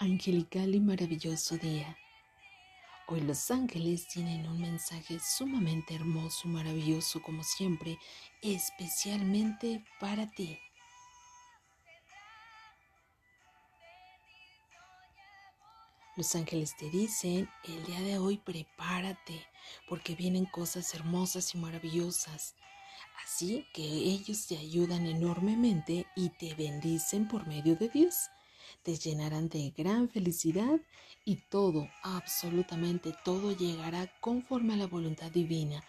angelical y maravilloso día. Hoy los ángeles tienen un mensaje sumamente hermoso maravilloso como siempre, especialmente para ti. Los ángeles te dicen, el día de hoy prepárate, porque vienen cosas hermosas y maravillosas. Así que ellos te ayudan enormemente y te bendicen por medio de Dios te llenarán de gran felicidad y todo, absolutamente todo llegará conforme a la voluntad divina.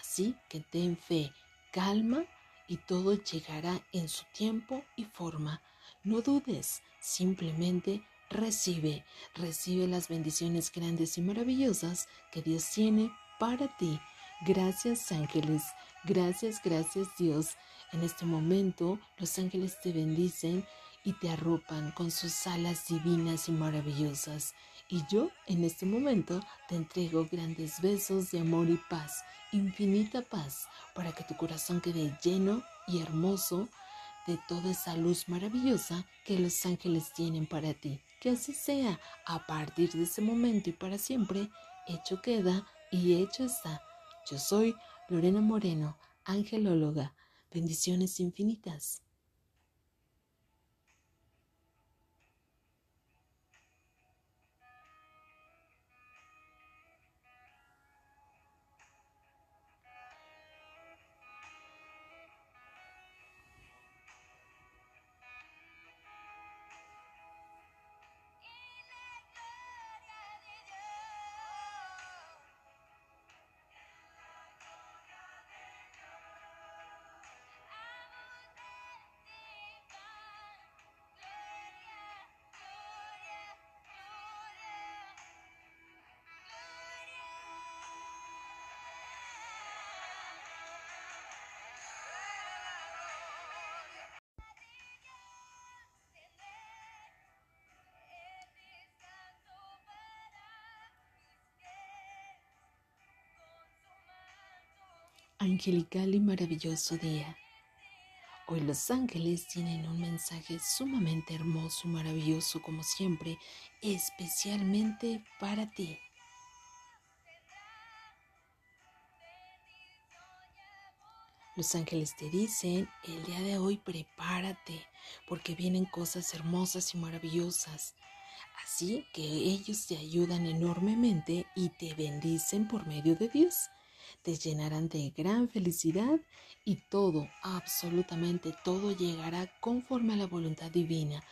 Así que ten fe, calma y todo llegará en su tiempo y forma. No dudes, simplemente recibe, recibe las bendiciones grandes y maravillosas que Dios tiene para ti. Gracias ángeles, gracias, gracias Dios. En este momento los ángeles te bendicen y te arropan con sus alas divinas y maravillosas. Y yo en este momento te entrego grandes besos de amor y paz, infinita paz, para que tu corazón quede lleno y hermoso de toda esa luz maravillosa que los ángeles tienen para ti. Que así sea, a partir de ese momento y para siempre, hecho queda y hecho está. Yo soy Lorena Moreno, angelóloga. Bendiciones infinitas. Angelical y maravilloso día. Hoy los ángeles tienen un mensaje sumamente hermoso y maravilloso como siempre, especialmente para ti. Los ángeles te dicen, el día de hoy prepárate, porque vienen cosas hermosas y maravillosas. Así que ellos te ayudan enormemente y te bendicen por medio de Dios te llenarán de gran felicidad y todo, absolutamente todo llegará conforme a la voluntad divina.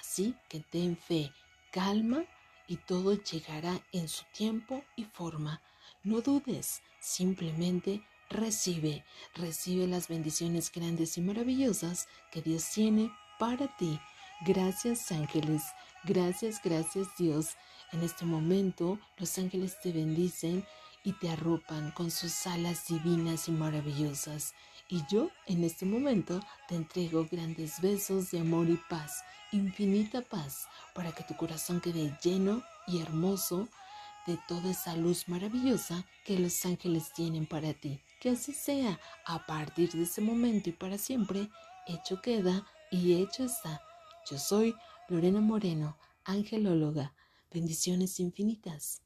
Así que ten fe, calma y todo llegará en su tiempo y forma. No dudes, simplemente recibe, recibe las bendiciones grandes y maravillosas que Dios tiene para ti. Gracias ángeles, gracias, gracias Dios. En este momento los ángeles te bendicen y te arropan con sus alas divinas y maravillosas. Y yo en este momento te entrego grandes besos de amor y paz, infinita paz, para que tu corazón quede lleno y hermoso de toda esa luz maravillosa que los ángeles tienen para ti. Que así sea, a partir de ese momento y para siempre, hecho queda y hecho está. Yo soy Lorena Moreno, angelóloga. Bendiciones infinitas.